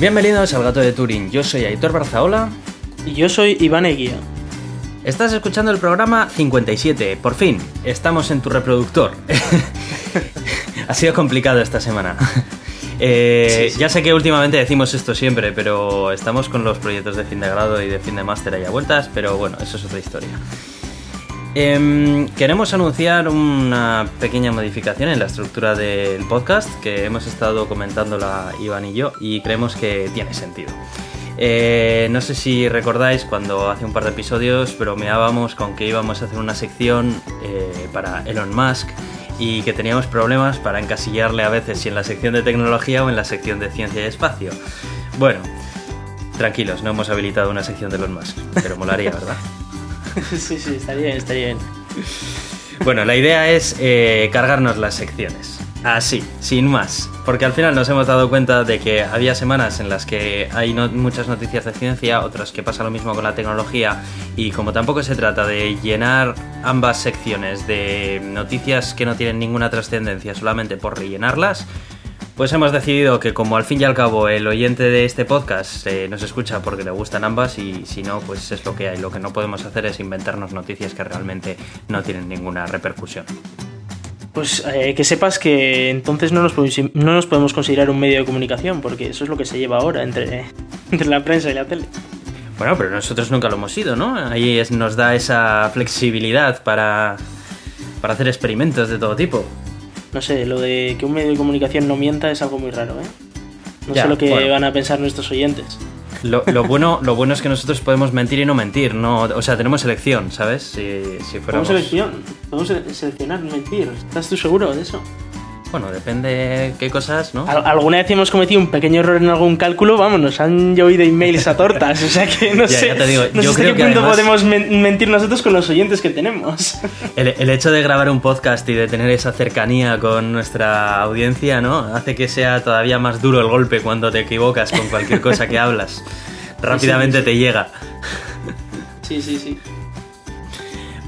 Bienvenidos al Gato de Turing. Yo soy Aitor Barzaola. Y yo soy Iván Eguía. Estás escuchando el programa 57. Por fin, estamos en tu reproductor. ha sido complicado esta semana. Eh, Sí, sí. Ya sé que últimamente decimos esto siempre, pero estamos con los proyectos de fin de grado y de fin de máster ahí a vueltas, pero bueno, eso es otra historia. Em, queremos anunciar una pequeña modificación en la estructura del podcast que hemos estado comentándola Iván y yo y creemos que tiene sentido. Eh, no sé si recordáis cuando hace un par de episodios bromeábamos con que íbamos a hacer una sección eh, para Elon Musk y que teníamos problemas para encasillarle a veces si en la sección de tecnología o en la sección de ciencia y espacio. Bueno, tranquilos, no hemos habilitado una sección de Elon Musk, pero molaría, ¿verdad? sí, sí, estaría bien, estaría bien. Bueno, la idea es eh, cargarnos las secciones. Así, sin más. Porque al final nos hemos dado cuenta de que había semanas en las que hay no- muchas noticias de ciencia, otras que pasa lo mismo con la tecnología, y como tampoco se trata de llenar ambas secciones de noticias que no tienen ninguna trascendencia solamente por rellenarlas, pues hemos decidido que como al fin y al cabo el oyente de este podcast eh, nos escucha porque le gustan ambas y si no, pues es lo que hay. Lo que no podemos hacer es inventarnos noticias que realmente no tienen ninguna repercusión. Pues eh, que sepas que entonces no nos, podemos, no nos podemos considerar un medio de comunicación, porque eso es lo que se lleva ahora entre, entre la prensa y la tele. Bueno, pero nosotros nunca lo hemos sido, ¿no? Ahí es- nos da esa flexibilidad para, para hacer experimentos de todo tipo. No sé, lo de que un medio de comunicación no mienta es algo muy raro, ¿eh? No Ya, sé lo que bueno. van a pensar nuestros oyentes. Lo, lo bueno, lo bueno es que nosotros podemos mentir y no mentir, ¿no? O sea, tenemos elección, ¿sabes? Si, si Podemos, seleccion- podemos se- seleccionar mentir. ¿Estás tú seguro de eso? Bueno, depende qué cosas, ¿no? Al- alguna vez hemos cometido un pequeño error en algún cálculo, vamos, nos han llovido emails a tortas, o sea que no Ya, sé, ya te digo, no sé yo hasta creo qué que punto además- podemos men- mentir nosotros con los oyentes que tenemos. El, el hecho de grabar un podcast y de tener esa cercanía con nuestra audiencia, ¿no? Hace que sea todavía más duro el golpe cuando te equivocas con cualquier cosa que hablas. Rápidamente sí, sí. te llega. Sí, sí, sí.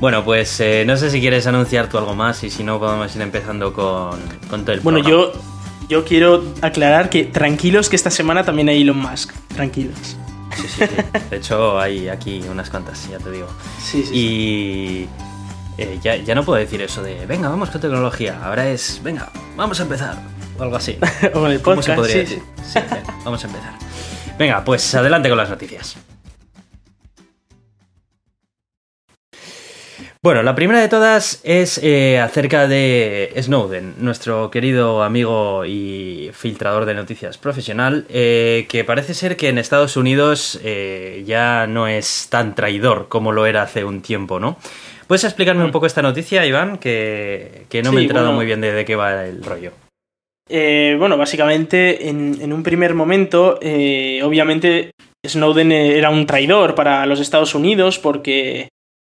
Bueno, pues eh, no sé si quieres anunciar tú algo más y si no podemos ir empezando con, con todo el Bueno, programa. yo, yo quiero aclarar que tranquilos que esta semana también hay Elon Musk. Tranquilos. Sí, sí, sí. De hecho, hay aquí unas cuantas, ya te digo. Sí, sí. Y eh, ya, ya no puedo decir eso de, venga, vamos con tecnología. Ahora es, venga, vamos a empezar. O algo así. sí. o ¿Cómo se podría sí, decir? Sí, venga, vamos a empezar. Venga, pues adelante con las noticias. Bueno, la primera de todas es eh, acerca de Snowden, nuestro querido amigo y filtrador de noticias profesional, eh, que parece ser que en Estados Unidos eh, ya no es tan traidor como lo era hace un tiempo, ¿no? ¿Puedes explicarme un poco esta noticia, Iván? Que, que no me he enterado bueno. muy bien de, de qué va el rollo. Eh, bueno, básicamente, en, en un primer momento, obviamente, Snowden era un traidor para los Estados Unidos porque,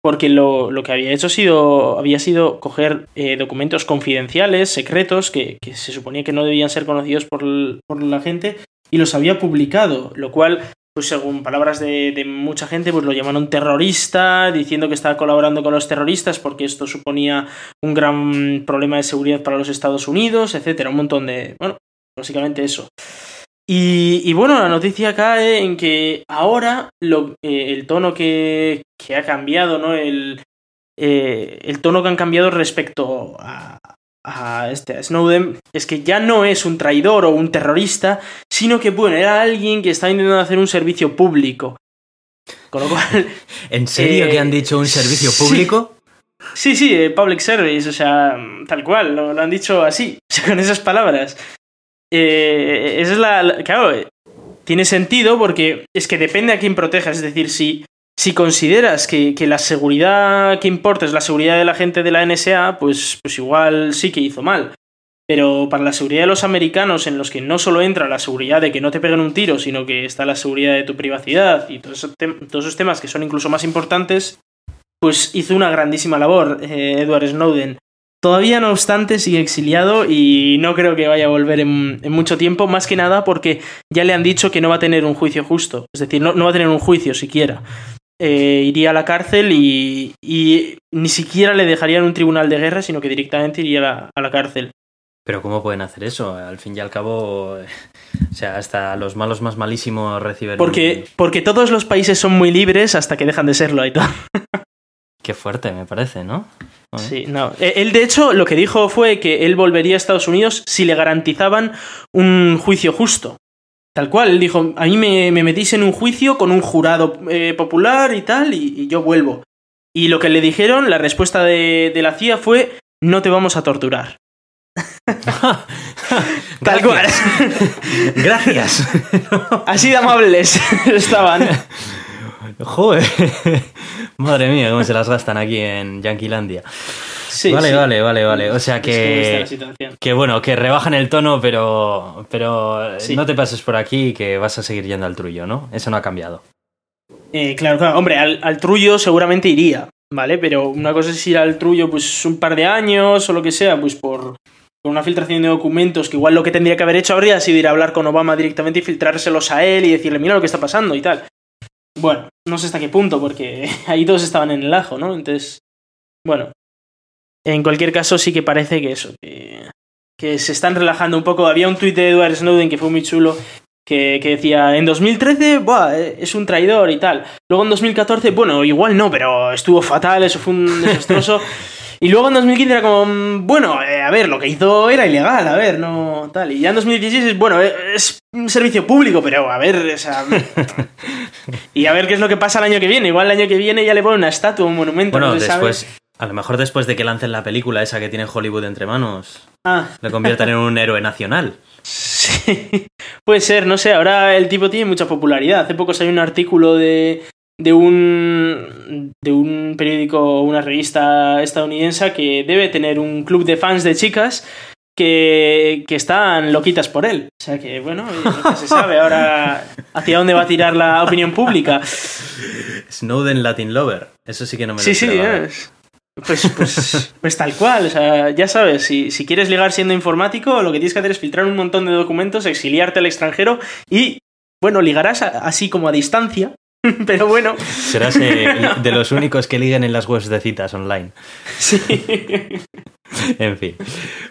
porque lo, lo que había hecho sido, había sido coger eh, documentos confidenciales, secretos, que, que se suponía que no debían ser conocidos por, por la gente, y los había publicado, lo cual, pues según palabras de, de mucha gente, pues lo llamaron terrorista, diciendo que estaba colaborando con los terroristas porque esto suponía un gran problema de seguridad para los Estados Unidos, etcétera, un montón de, bueno, básicamente eso. Y, y bueno, la noticia cae en que ahora lo, eh, el tono que, que ha cambiado, ¿no? El, eh, el tono que han cambiado respecto a, a este a Snowden es que ya no es un traidor o un terrorista, sino que bueno, era alguien que está intentando hacer un servicio público. Con lo cual, ¿En serio Eh, que han dicho un servicio sí. público? Sí, sí, eh, public service, o sea, tal cual, lo, lo han dicho así, o sea, con esas palabras. Eh, esa es la, la- Claro, eh, tiene sentido porque es que depende a quién protejas, es decir, si, si consideras que, que la seguridad que importa es la seguridad de la gente de la NSA, pues, pues igual sí que hizo mal. Pero para la seguridad de los americanos, en los que no solo entra la seguridad de que no te peguen un tiro, sino que está la seguridad de tu privacidad y todos esos, todos esos temas que son incluso más importantes, pues hizo una grandísima labor eh, Edward Snowden. Todavía, no obstante, sigue exiliado y no creo que vaya a volver en, en mucho tiempo, más que nada porque ya le han dicho que no va a tener un juicio justo, es decir, no, no va a tener un juicio siquiera. Eh, iría a la cárcel y, y ni siquiera le dejarían un tribunal de guerra, sino que directamente iría a la, a la cárcel. Pero ¿cómo pueden hacer eso? Al fin y al cabo, o sea, hasta los malos más malísimos reciben... Porque, porque todos los países son muy libres hasta que dejan de serlo todo. Qué fuerte, me parece, ¿no? Sí, no. E, él, de hecho, lo que dijo fue que él volvería a Estados Unidos si le garantizaban un juicio justo. Tal cual, él dijo, a mí me, metís en un juicio con un jurado eh, popular y tal, y, yo vuelvo. Y lo que le dijeron, la respuesta de, de la CIA fue, no te vamos a torturar. Tal cual. Gracias. Así de amables estaban. Joder. Madre mía, cómo se las gastan aquí en Yanquilandia. Sí, vale, vale, vale, vale. O sea que. Que bueno, que rebajan el tono, pero. Pero no te pases por aquí que vas a seguir yendo al trullo, ¿no? Eso no ha cambiado. Eh, claro, claro. Hombre, al, al, trullo seguramente iría, ¿vale? Pero una cosa es ir al trullo, pues un par de años o lo que sea, pues por, con una filtración de documentos, que igual lo que tendría que haber hecho habría sido ir a hablar con Obama directamente y filtrárselos a él y decirle, mira lo que está pasando y tal. Bueno, no sé hasta qué punto, porque ahí todos estaban en el ajo, ¿no? Entonces, bueno. En cualquier caso, sí que parece que eso, que, que se están relajando un poco. Había un tuit de Edward Snowden que fue muy chulo, que, que, decía, en 2013, Buah, es un traidor y tal. Luego en 2014, bueno, igual no, pero estuvo fatal, eso fue un desastroso. Y luego en 2015 era como, mm, bueno, eh, a ver, lo que hizo era ilegal, a ver, no tal. Y ya en 2016 es, bueno, eh, es un servicio público, pero a ver, o sea, y a ver qué es lo que pasa el año que viene. Igual el año que viene ya le ponen una estatua, un monumento. Bueno, después, a lo mejor después de que lancen la película esa que tiene Hollywood entre manos, ah. le conviertan en un héroe nacional. Sí, puede ser, no sé, ahora el tipo tiene mucha popularidad. Hace poco salió un artículo de, de un, de un periódico, una revista estadounidense que debe tener un club de fans de chicas que, que están loquitas por él. O sea que, bueno, no se sabe ahora hacia dónde va a tirar la opinión pública. Snowden Latin Lover, eso sí que no me lo Sí, sí, es. Pues, pues, pues tal cual, o sea, ya sabes, si, si quieres ligar siendo informático, lo que tienes que hacer es filtrar un montón de documentos, exiliarte al extranjero y, bueno, ligarás así como a distancia, Pero bueno. Serás eh, de los únicos que liguen en las webs de citas online. Sí. En fin.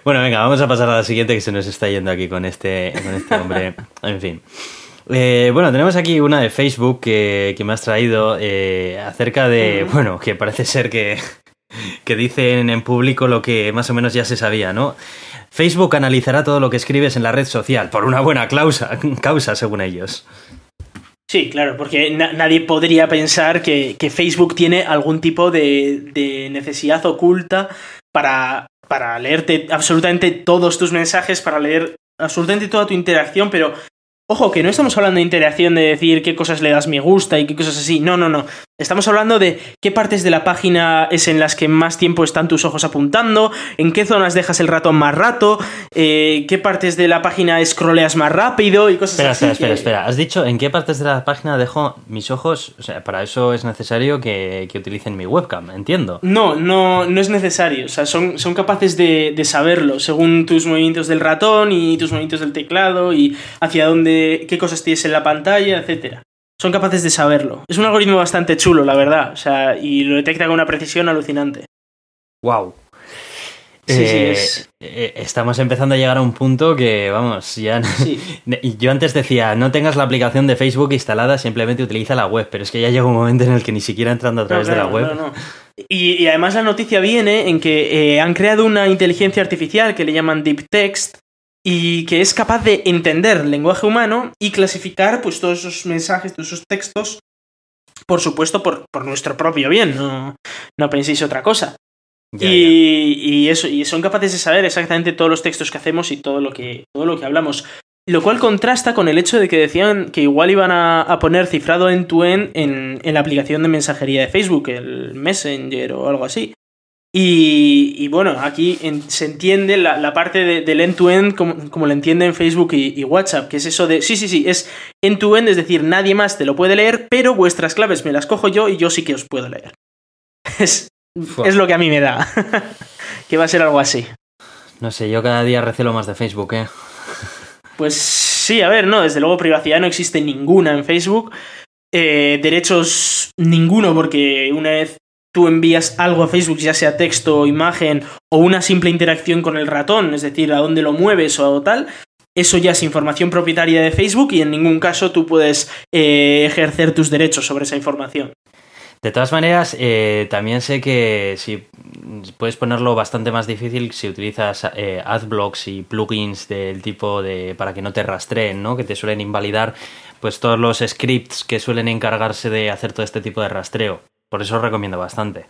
Bueno, venga, vamos a pasar a la siguiente que se nos está yendo aquí con este, con este hombre. En fin. Eh, bueno, tenemos aquí una de Facebook que, me has traído eh, acerca de, bueno, que parece ser que, que dicen en público lo que más o menos ya se sabía, ¿no? Facebook analizará todo lo que escribes en la red social por una buena causa, causa según ellos. Sí, claro, porque nadie podría pensar que, Facebook tiene algún tipo de, necesidad oculta para, para leerte absolutamente todos tus mensajes, para leer absolutamente toda tu interacción, pero Ojo, que no estamos hablando de interacción de decir qué cosas le das me gusta y qué cosas así. No, no, no. Estamos hablando de qué partes de la página es en las que más tiempo están tus ojos apuntando, en qué zonas dejas el ratón más rato, eh, qué partes de la página scrolleas más rápido y cosas así. Espera, espera, espera. ¿Has dicho en qué partes de la página dejo mis ojos? O sea, para eso es necesario que, utilicen mi webcam, entiendo. No, no, no es necesario. O sea, son, son capaces de, de saberlo según tus movimientos del ratón y tus movimientos del teclado y hacia dónde qué cosas tienes en la pantalla, etcétera. Son capaces de saberlo. Es un algoritmo bastante chulo, la verdad. O sea, y lo detecta con una precisión alucinante. Wow. Sí, sí, eh, eh, estamos empezando a llegar a un punto que, vamos, ya. Yo antes decía, no tengas la aplicación de Facebook instalada, simplemente utiliza la web, pero es que ya llega un momento en el que ni siquiera entrando a través de la web. No, y, y, además la noticia viene en que eh, han creado una inteligencia artificial que le llaman Deep Text, y que es capaz de entender el lenguaje humano y clasificar pues todos esos mensajes, todos esos textos, por supuesto, por, por nuestro propio bien, no, no penséis otra cosa. y, y, eso, y son capaces de saber exactamente todos los textos que hacemos y todo lo que, todo lo que hablamos. Lo cual contrasta con el hecho de que decían que igual iban a, poner cifrado end-to-end en, en la aplicación de mensajería de Facebook, el Messenger o algo así. Y, bueno, aquí se entiende la, parte del end-to-end como, como lo entienden Facebook y, WhatsApp, que es eso de, sí, sí, sí, es end-to-end, es decir, nadie más te lo puede leer, pero vuestras claves me las cojo yo y yo sí que os puedo leer. Es, es lo que a mí me da, que va a ser algo así. No sé, yo cada día recelo más de Facebook, ¿eh? Pues sí, a ver, no, desde luego privacidad no existe ninguna en Facebook. Eh, derechos ninguno, porque una vez tú envías algo a Facebook, ya sea texto, imagen o una simple interacción con el ratón, es decir, a dónde lo mueves o tal, eso ya es información propietaria de Facebook y en ningún caso tú puedes eh, ejercer tus derechos sobre esa información. De todas maneras, eh, también sé que si puedes ponerlo bastante más difícil si utilizas eh, adblocks y plugins del tipo de para que no te rastreen, ¿no? Que te suelen invalidar pues todos los scripts que suelen encargarse de hacer todo este tipo de rastreo. Por eso recomiendo bastante.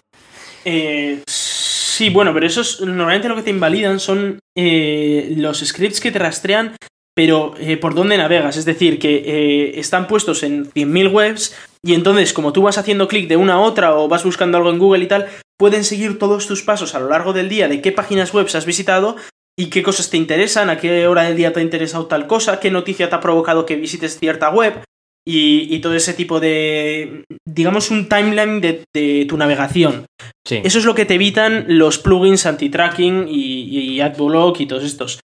Eh, sí, bueno, pero esos normalmente lo que te invalidan son eh, los scripts que te rastrean pero eh, por dónde navegas. Es decir, que eh, están puestos en 100.000 webs y entonces como tú vas haciendo clic de una a otra o vas buscando algo en Google y tal, pueden seguir todos tus pasos a lo largo del día de qué páginas web has visitado y qué cosas te interesan, a qué hora del día te ha interesado tal cosa, qué noticia te ha provocado que visites cierta web y, todo ese tipo de, digamos, un timeline de, tu navegación. Eso es lo que te evitan los plugins anti-tracking y, y AdBlock y todos estos.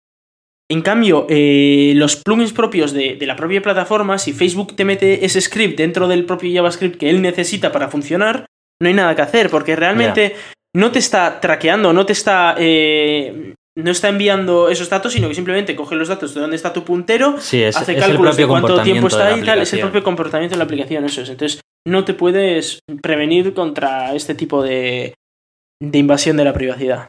En cambio, eh, los plugins propios de, la propia plataforma, si Facebook te mete ese script dentro del propio JavaScript que él necesita para funcionar, no hay nada que hacer, porque realmente no te está traqueando, no te está. Eh, no está enviando esos datos, sino que simplemente coge los datos de dónde está tu puntero, hace cálculos de cuánto tiempo está ahí y tal, es el propio comportamiento de la aplicación, eso es. Entonces, no te puedes prevenir contra este tipo de, de invasión de la privacidad.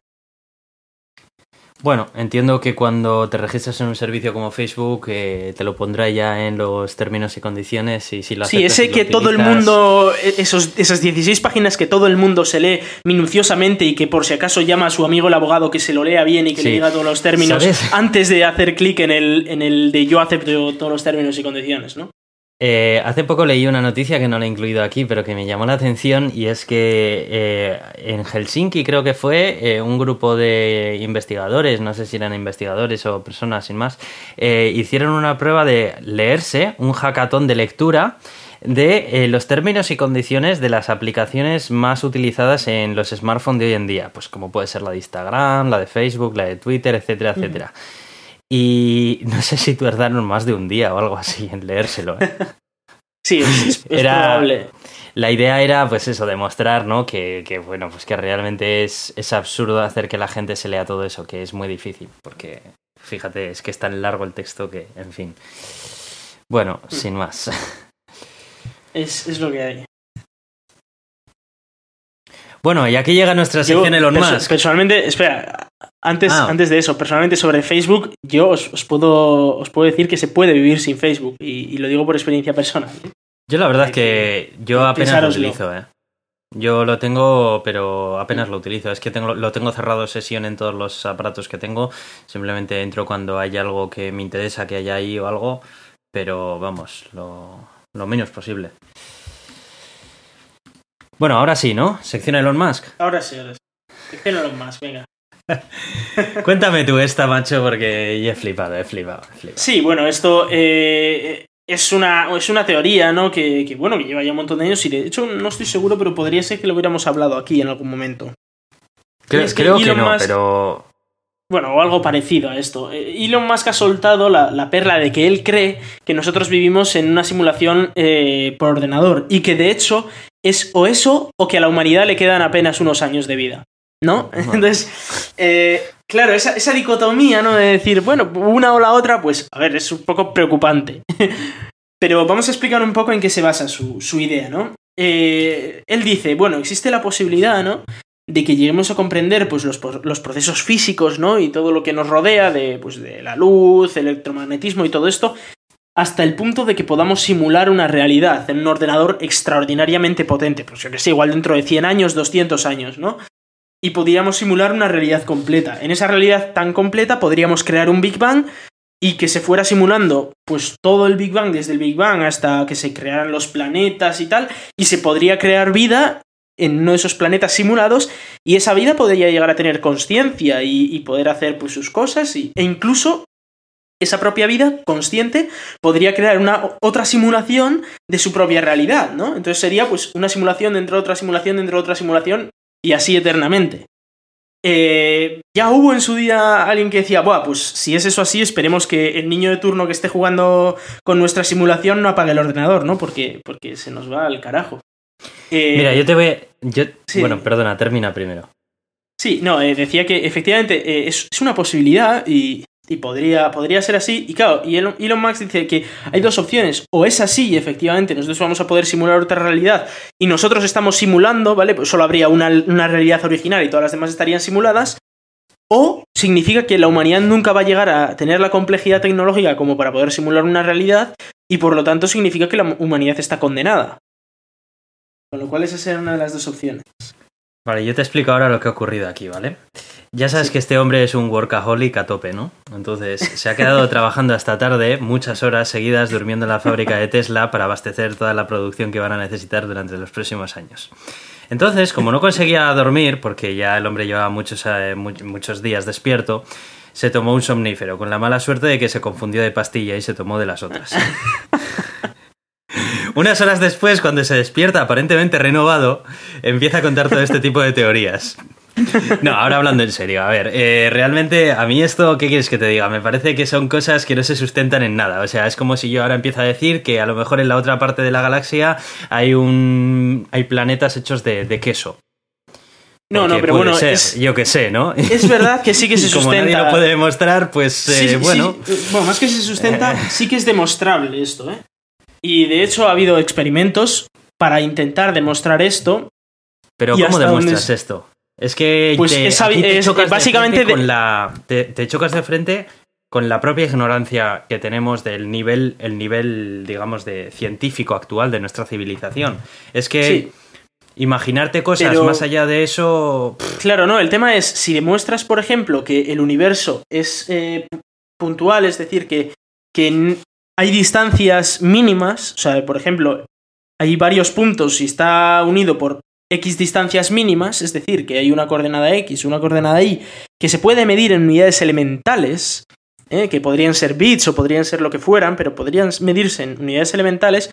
Bueno, entiendo que cuando te registras en un servicio como Facebook eh, te lo pondrá ya en los términos y condiciones y si lo Sí, ese que todo el mundo, e-, esos, esas 16 páginas que todo el mundo se lee minuciosamente y que por si acaso llama a su amigo el abogado que se lo lea bien y que le diga todos los términos antes de hacer clic en el, en el de yo acepto todos los términos y condiciones, ¿no? Eh, hace poco leí una noticia que no la he incluido aquí, pero que me llamó la atención y es que eh, en Helsinki creo que fue eh, un grupo de investigadores, no sé si eran investigadores o personas sin más, hicieron una prueba de leerse un hackathon de lectura de los términos y condiciones de las aplicaciones más utilizadas en los smartphones de hoy en día, pues como puede ser la de Instagram, la de Facebook, la de Twitter, etcétera, etcétera. Y no sé si tardaron más de un día o algo así en leérselo. ¿eh? Sí, es, probable. La idea era, pues eso, demostrar, ¿no? Que, bueno, pues que realmente es, es, absurdo hacer que la gente se lea todo eso, que es muy difícil, porque fíjate, es que es tan largo el texto que, en fin. Bueno, mm. sin más. Es, es lo que hay. Bueno, y aquí llega nuestra sección Elon Musk. Personalmente, espera, antes, ah. antes de eso, personalmente sobre Facebook, yo os, puedo, os puedo decir que se puede vivir sin Facebook y, lo digo por experiencia personal. ¿eh? Yo la verdad es que yo apenas lo utilizo, ¿eh? Yo lo tengo, pero apenas lo utilizo. Es que tengo, lo tengo cerrado sesión en todos los aparatos que tengo. Simplemente entro cuando hay algo que me interesa que haya ahí o algo. Pero vamos, lo, lo menos posible. Bueno, ahora sí, ¿no? Sección Elon Musk. Ahora sí, ahora sí. Sección Elon Musk, venga. Cuéntame tú esta, macho, porque ya he flipado, he flipado, Sí, bueno, esto eh, es, una, es una teoría, ¿no? Que, bueno, que lleva ya un montón de años y de hecho no estoy seguro, pero podría ser que lo hubiéramos hablado aquí en algún momento. Creo, que, no, pero... Bueno, o algo parecido a esto. Eh, Elon Musk ha soltado la, perla de que él cree que nosotros vivimos en una simulación eh, por ordenador y que de hecho es o eso o que a la humanidad le quedan apenas unos años de vida. ¿No? Entonces, eh, claro, esa, dicotomía, ¿no? De decir, bueno, una o la otra, pues, a ver, es un poco preocupante. Pero vamos a explicar un poco en qué se basa su, idea, ¿no? Eh, él dice, bueno, existe la posibilidad, ¿no? De que lleguemos a comprender pues, los, los, procesos físicos, ¿no? Y todo lo que nos rodea, de, pues, de la luz, electromagnetismo y todo esto, hasta el punto de que podamos simular una realidad en un ordenador extraordinariamente potente, pues yo que sé, igual dentro de 100 años, 200 años, ¿no? Y podríamos simular una realidad completa. En esa realidad tan completa podríamos crear un Big Bang y que se fuera simulando pues todo el Big Bang, desde el Big Bang hasta que se crearan los planetas y tal, y se podría crear vida en uno de esos planetas simulados y esa vida podría llegar a tener conciencia y, poder hacer pues sus cosas y, e incluso esa propia vida consciente podría crear una otra simulación de su propia realidad, ¿no? Entonces sería pues una simulación dentro de otra simulación dentro de otra simulación y así eternamente. Eh, ya hubo en su día alguien que decía, Buah, pues si es eso así, esperemos que el niño de turno que esté jugando con nuestra simulación no apague el ordenador, ¿no? Porque, porque se nos va al carajo. Eh, Mira, yo te voy. Yo... Sí. Bueno, perdona, termina primero. Sí, no, eh, decía que efectivamente es, es una posibilidad y, y podría, podría ser así. Y claro, y Elon, Elon Musk dice que hay dos opciones. O es así y efectivamente nosotros vamos a poder simular otra realidad y nosotros estamos simulando, ¿vale? Pues solo habría una, una realidad original y todas las demás estarían simuladas. O significa que la humanidad nunca va a llegar a tener la complejidad tecnológica como para poder simular una realidad y por lo tanto significa que la humanidad está condenada. Con lo cual esa será una de las dos opciones. Vale, yo te explico ahora lo que ha ocurrido aquí, ¿vale? Ya sabes que este hombre es un workaholic a tope, ¿no? Entonces, se ha quedado trabajando hasta tarde, muchas horas seguidas, durmiendo en la fábrica de Tesla para abastecer toda la producción que van a necesitar durante los próximos años. Entonces, como no conseguía dormir, porque ya el hombre llevaba muchos, eh, mu- muchos días despierto, se tomó un somnífero, con la mala suerte de que se confundió de pastilla y se tomó de las otras. Unas horas después, cuando se despierta aparentemente renovado, empieza a contar todo este tipo de teorías. No, ahora hablando en serio, a ver, eh, realmente a mí esto, ¿qué quieres que te diga? Me parece que son cosas que no se sustentan en nada. O sea, es como si yo ahora empiezo a decir que a lo mejor en la otra parte de la galaxia hay un hay planetas hechos de, de queso. No, no, pero bueno, ser, es, yo que sé, ¿no? es verdad que sí que se Y como nadie sustenta. lo puede demostrar, pues eh, Sí, bueno. sí. Bueno, más que se sustenta, sí que es demostrable esto, ¿eh? Y de hecho ha habido experimentos para intentar demostrar esto. Pero ¿Y ¿cómo demuestras es? esto? Es que Pues te, es aquí sabi- te es- chocas de básicamente frente de- con la te, te chocas de frente con la propia ignorancia que tenemos del nivel el nivel digamos de científico actual de nuestra civilización. Es que Sí. imaginarte cosas Pero- más allá de eso pff, Claro, no, el tema es, si demuestras, por ejemplo, que el universo es eh, puntual, es decir, que, que hay distancias mínimas, o sea, por ejemplo, hay varios puntos y está unido por X distancias mínimas, es decir, que hay una coordenada X, una coordenada Y, que se puede medir en unidades elementales, ¿eh? que podrían ser bits o podrían ser lo que fueran, pero podrían medirse en unidades elementales,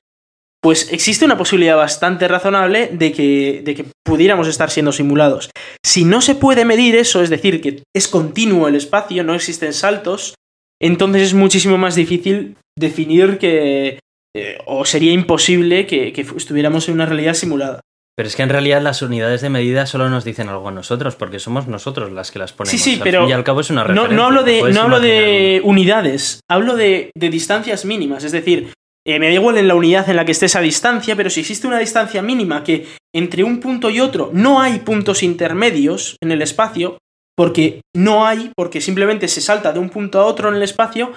pues existe una posibilidad bastante razonable de que, de que pudiéramos estar siendo simulados. Si no se puede medir eso, es decir, que es continuo el espacio, no existen saltos, entonces es muchísimo más difícil definir que... eh, o sería imposible que, estuviéramos en una realidad simulada. Pero es que en realidad las unidades de medida solo nos dicen algo a nosotros porque somos nosotros las que las ponemos. Sí, sí, Al pero y al cabo es una No, referencia. no hablo de, puedes no hablo imaginar de unidades, hablo de, de distancias mínimas. Es decir, eh, me da igual en la unidad en la que esté esa distancia, pero si existe una distancia mínima que entre un punto y otro no hay puntos intermedios en el espacio, porque no hay, porque simplemente se salta de un punto a otro en el espacio,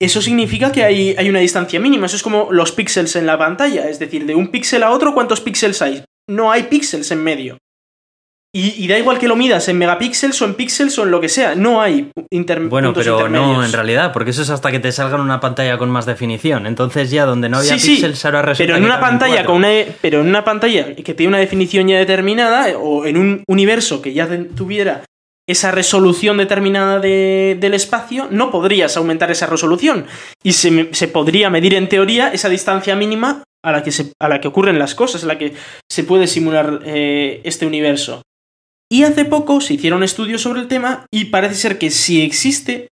eso significa que hay, hay una distancia mínima. Eso es como los píxeles en la pantalla. Es decir, de un píxel a otro, ¿cuántos píxeles hay? No hay píxeles en medio. Y, y da igual que lo midas en megapíxeles o en píxeles o en lo que sea. No hay inter Bueno, pero no intermedios. en realidad, porque eso es hasta que te salga en una pantalla con más definición. Entonces ya donde no había Sí, sí, píxeles ahora resulta Pero en que una pantalla con una, pero en una pantalla que tiene una definición ya determinada o en un universo que ya tuviera esa resolución determinada de- del espacio, no podrías aumentar esa resolución y se, se podría medir en teoría esa distancia mínima a la que se, a la que ocurren las cosas, a la que se puede simular eh, este universo. Y hace poco se hicieron estudios sobre el tema y parece ser que si existe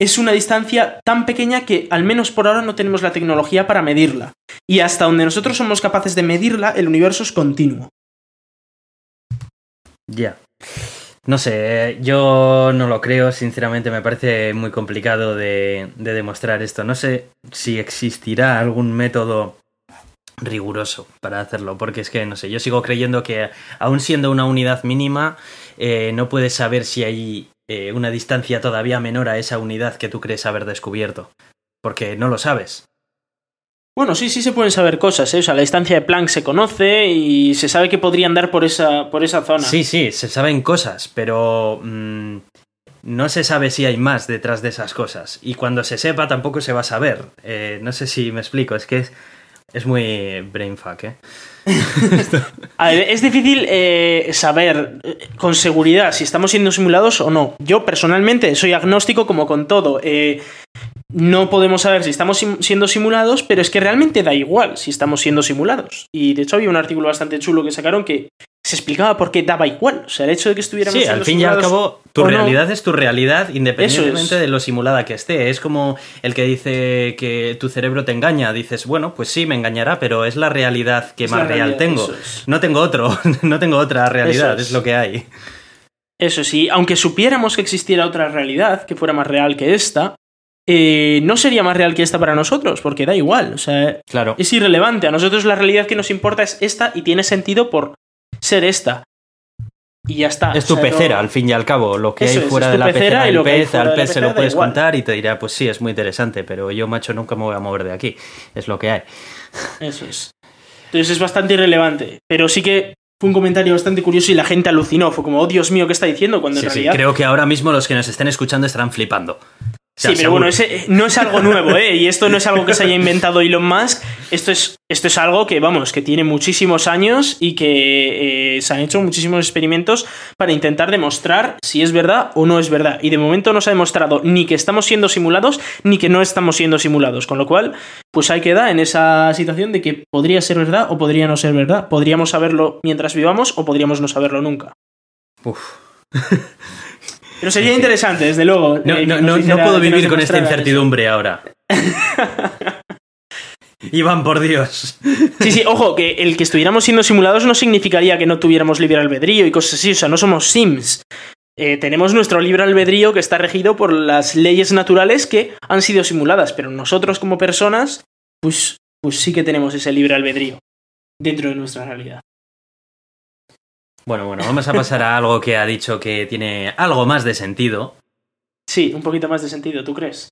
es una distancia tan pequeña que al menos por ahora no tenemos la tecnología para medirla. Y hasta donde nosotros somos capaces de medirla, el universo es continuo. Ya. No sé, yo no lo creo, sinceramente me parece muy complicado de, de demostrar esto. No sé si existirá algún método riguroso para hacerlo, porque es que, no sé, yo sigo creyendo que aun siendo una unidad mínima, eh, no puedes saber si hay eh, una distancia todavía menor a esa unidad que tú crees haber descubierto, porque no lo sabes. Bueno, sí, sí se pueden saber cosas, ¿eh? O sea, la distancia de Planck se conoce y se sabe que podría andar por esa, por esa zona. Sí, sí, se saben cosas, pero mm, no se sabe si hay más detrás de esas cosas. Y cuando se sepa tampoco se va a saber. Eh, no sé si me explico, es que es, es muy brainfuck, ¿eh? A ver, es difícil eh, saber eh, con seguridad si estamos siendo simulados o no. Yo personalmente soy agnóstico como con todo. Eh, no podemos saber si estamos sim- siendo simulados, pero es que realmente da igual si estamos siendo simulados. Y de hecho había un artículo bastante chulo que sacaron que se explicaba por qué daba igual. O sea, el hecho de que estuviéramos Sí, al fin y al cabo, tu no- realidad es tu realidad independientemente es. de lo simulada que esté. Es como el que dice que tu cerebro te engaña. Dices, bueno, pues sí, me engañará, pero es la realidad que Es más real tengo. es. No tengo otro, no tengo otra realidad, es. lo que hay. Eso sí, aunque supiéramos que existiera otra realidad que fuera más real que esta, eh, no sería más real que esta para nosotros, porque da igual. O sea, Claro. es irrelevante. A nosotros la realidad que nos importa es esta y tiene sentido por ser esta. Y ya está. Es tu O sea, no- pecera, al fin y al cabo. Lo que Eso hay fuera es de la pecera pecera y del lo que hay pez, al de la pez se lo puedes contar y te dirá, pues sí, es muy interesante, pero yo, macho, nunca me voy a mover de aquí. Es lo que hay. Eso es. Entonces es bastante irrelevante. Pero sí que fue un comentario bastante curioso y la gente alucinó. Fue como, oh Dios mío, ¿qué está diciendo? Cuando Sí, en sí, realidad. creo que ahora mismo los que nos estén escuchando estarán flipando. Sí, pero bueno, ese no es algo nuevo, ¿eh? Y esto no es algo que se haya inventado Elon Musk. Esto es, esto es algo que, vamos, que tiene muchísimos años y que eh, se han hecho muchísimos experimentos para intentar demostrar si es verdad o no es verdad. Y de momento no se ha demostrado ni que estamos siendo simulados ni que no estamos siendo simulados. Con lo cual, pues ahí queda en esa situación de que podría ser verdad o podría no ser verdad. Podríamos saberlo mientras vivamos o podríamos no saberlo nunca. Uf. Pero sería interesante, desde luego. No, eh, no, no, no puedo vivir con esta eso. incertidumbre ahora. Iván, por Dios. Sí, sí, ojo, que el que estuviéramos siendo simulados no significaría que no tuviéramos libre albedrío y cosas así, o sea, no somos Sims. Eh, tenemos nuestro libre albedrío que está regido por las leyes naturales que han sido simuladas, pero nosotros como personas, pues, pues sí que tenemos ese libre albedrío dentro de nuestra realidad. Bueno, bueno, vamos a pasar a algo que ha dicho que tiene algo más de sentido. Sí, un poquito más de sentido, ¿tú crees?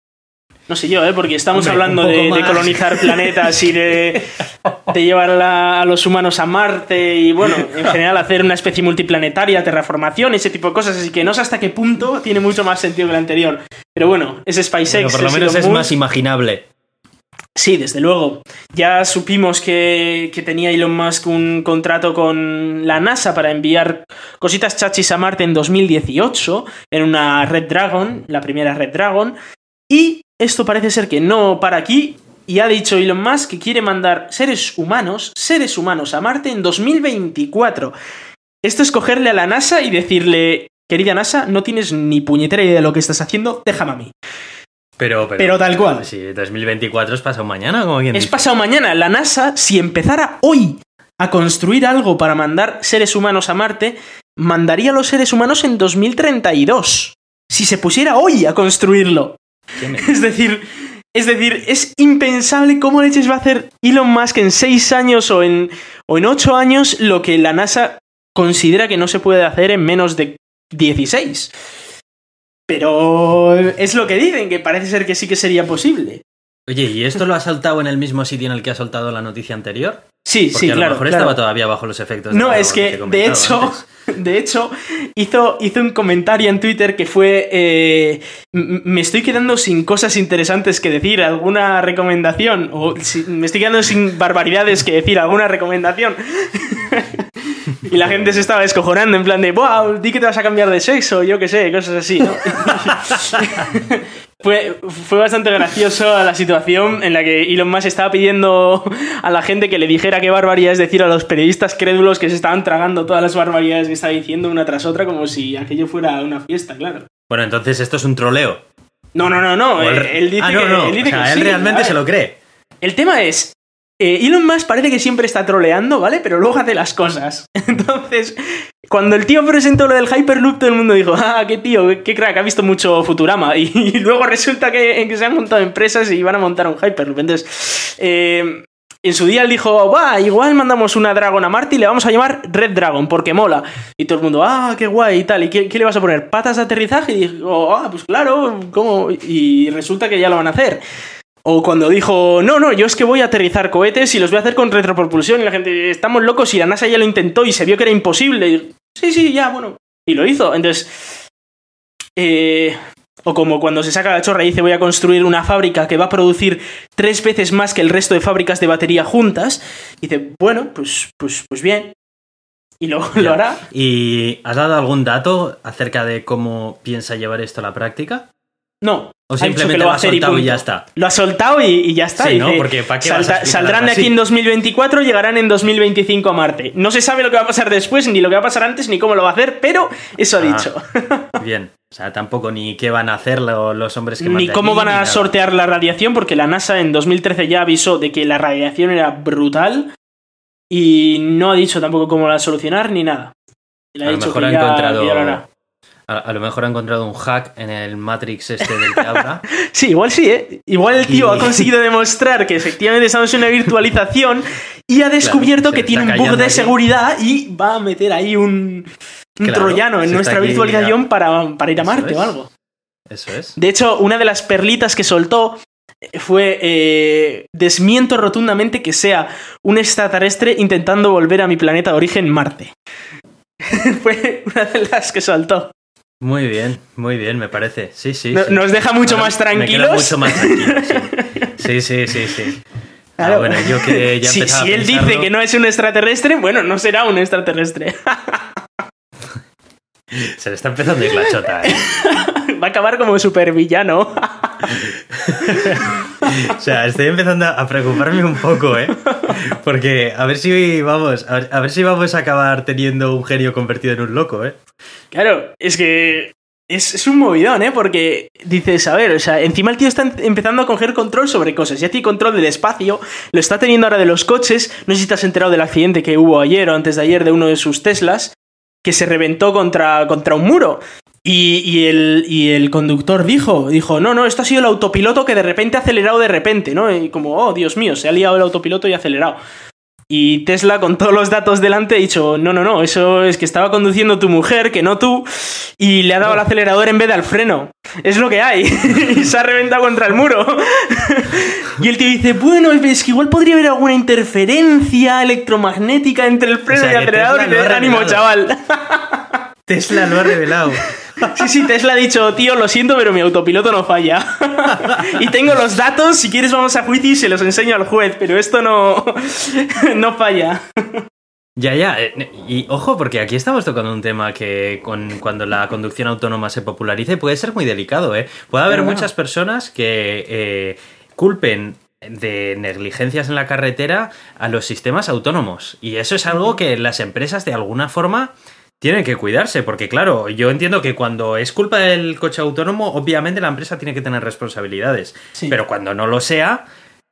No sé yo, ¿eh? Porque estamos Hombre, hablando de, colonizar planetas y de, de llevar a, los humanos a Marte y, bueno, en general hacer una especie multiplanetaria, terraformación, ese tipo de cosas. Así que no sé hasta qué punto tiene mucho más sentido que el anterior. Pero bueno, es SpaceX. Pero por lo menos es más imaginable. Sí, desde luego. Ya supimos que, que tenía Elon Musk un contrato con la NASA para enviar cositas chachis a Marte en 2018, en una Red Dragon, la primera Red Dragon. Y esto parece ser que no para aquí. Y ha dicho Elon Musk que quiere mandar seres humanos, seres humanos a Marte en 2024. Esto es cogerle a la NASA y decirle, querida NASA, no tienes ni puñetera idea de lo que estás haciendo, déjame a mí. Pero, pero, Pero tal cual. Si 2024 es pasado mañana, como quien Es dice. pasado mañana. La NASA, si empezara hoy a construir algo para mandar seres humanos a Marte, mandaría a los seres humanos en 2032. Si se pusiera hoy a construirlo. ¿Qué me- Es decir, es decir, es impensable cómo leches va a hacer Elon Musk en 6 años o en, o en 8 años lo que la NASA considera que no se puede hacer en menos de 16. Pero es lo que dicen, que parece ser que sí que sería posible. Oye, ¿y esto lo ha saltado en el mismo sitio en el que ha soltado la noticia anterior? Sí, Porque sí, a lo claro. mejor claro. estaba todavía bajo los efectos. No, es que, de hecho, antes. de hecho, hizo, hizo un comentario en Twitter que fue, eh, "M- me estoy quedando sin cosas interesantes que decir, alguna recomendación, o si- me estoy quedando sin barbaridades que decir, alguna recomendación. y la gente se estaba descojonando en plan de, wow, di que te vas a cambiar de sexo, yo qué sé, cosas así, ¿no? Fue, fue bastante gracioso la situación en la que Elon Musk estaba pidiendo a la gente que le dijera qué barbaridades decir a los periodistas crédulos que se estaban tragando todas las barbaridades que estaba diciendo una tras otra como si aquello fuera una fiesta, claro. Bueno, entonces esto es un troleo. No, no, no, no. Él- eh, Él dice ah, no, que, no. él dice o sea, que él sí, realmente se lo cree. El tema es, eh, Elon Musk parece que siempre está troleando, ¿vale? Pero luego hace las cosas. Entonces, cuando el tío presentó lo del Hyperloop, todo el mundo dijo, ah, qué tío, qué crack, ha visto mucho Futurama. Y, y luego resulta que, que se han montado empresas y van a montar un Hyperloop. Entonces, eh, en su día él dijo, va, igual mandamos una Dragon a Marte y le vamos a llamar Red Dragon, porque mola. Y todo el mundo, ah, qué guay y tal. ¿Y qué, qué le vas a poner? ¿Patas de aterrizaje? Y dijo, ah, pues claro, ¿cómo? Y resulta que ya lo van a hacer. O cuando dijo, no, no, yo es que voy a aterrizar cohetes y los voy a hacer con retropropulsión. Y la gente, estamos locos y la NASA ya lo intentó y se vio que era imposible. Y, sí, sí, ya, bueno. Y lo hizo. Entonces, eh, o como cuando se saca la chorra y dice voy a construir una fábrica que va a producir tres veces más que el resto de fábricas de batería juntas. Y dice, bueno, pues, pues, pues bien. Y lo, lo hará. ¿Y has dado algún dato acerca de cómo piensa llevar esto a la práctica? No, O simplemente lo ha y soltado y ya está. Lo ha soltado y, y ya está. Sí, ¿no? Porque ¿para qué vas a saldrán de aquí en 2024, llegarán en 2025 a Marte. No se sabe lo que va a pasar después, ni lo que va a pasar antes, ni cómo lo va a hacer, pero eso ha Ah, dicho. Bien. O sea, tampoco ni qué van a hacer lo- los hombres que ni cómo van a sortear la radiación, porque la NASA en 2013 ya avisó de que la radiación era brutal y no ha dicho tampoco cómo la solucionar ni nada. Y le ha A lo dicho mejor que ha encontrado. A, a lo mejor ha encontrado un hack en el Matrix este del que habla. Sí, igual sí, ¿eh? Igual el tío Y- ha conseguido demostrar que efectivamente estamos en una virtualización y ha descubierto que tiene un bug de ahí. seguridad y va a meter ahí un, un Claro, troyano en nuestra virtualización para, para ir a Marte es. o algo. Eso es. De hecho, una de las perlitas que soltó fue eh, desmiento rotundamente que sea un extraterrestre intentando volver a mi planeta de origen Marte. fue una de las que soltó. Muy bien, muy bien, me parece. Sí, sí. No- sí. nos deja mucho Ahora más me tranquilos. mucho más tranquilo, sí. Sí, sí, sí, sí. Ah, bueno, yo que ya si, si él dice que no es un extraterrestre, bueno, no será un extraterrestre. Se le está empezando a ir la chota, ¿eh? Va a acabar como supervillano. O sea, estoy empezando a preocuparme un poco, ¿eh? Porque a ver si vamos, a ver, si vamos a acabar teniendo un genio convertido en un loco, ¿eh? claro, es que es, es un movidón, ¿eh? Porque dices, a ver, o sea, encima el tío está em- empezando a coger control sobre cosas. Ya tiene control del espacio, lo está teniendo ahora de los coches. No sé si te has enterado del accidente que hubo ayer o antes de ayer de uno de sus Teslas, que se reventó contra, contra un muro. Y, y el, y el conductor dijo, dijo, no, no, esto ha sido el autopiloto que de repente ha acelerado de repente, ¿no? Y como, oh, Dios mío, se ha liado el autopiloto y ha acelerado. Y Tesla, con todos los datos delante, ha dicho, no, no, no, eso es que estaba conduciendo tu mujer, que no tú, y le ha dado al acelerador en vez de al freno. Es lo que hay. y se ha reventado contra el muro. y el tío dice, bueno, es que igual podría haber alguna interferencia electromagnética entre el freno sea, y el acelerador. Tesla Y ánimo, chaval. Tesla lo ha revelado. Sí, sí, Tesla ha dicho, tío, lo siento, pero mi autopiloto no falla. y tengo los datos, si quieres vamos a juicio y se los enseño al juez, pero esto no, no falla. Ya, ya. eh, Y ojo, porque aquí estamos tocando un tema que con, cuando la conducción autónoma se popularice puede ser muy delicado, ¿eh? Puede haber muchas personas que eh, culpen de negligencias en la carretera a los sistemas autónomos. Y eso es algo que las empresas de alguna forma tienen que cuidarse, porque claro, yo entiendo que cuando es culpa del coche autónomo, obviamente la empresa tiene que tener responsabilidades. Sí. Pero cuando no lo sea,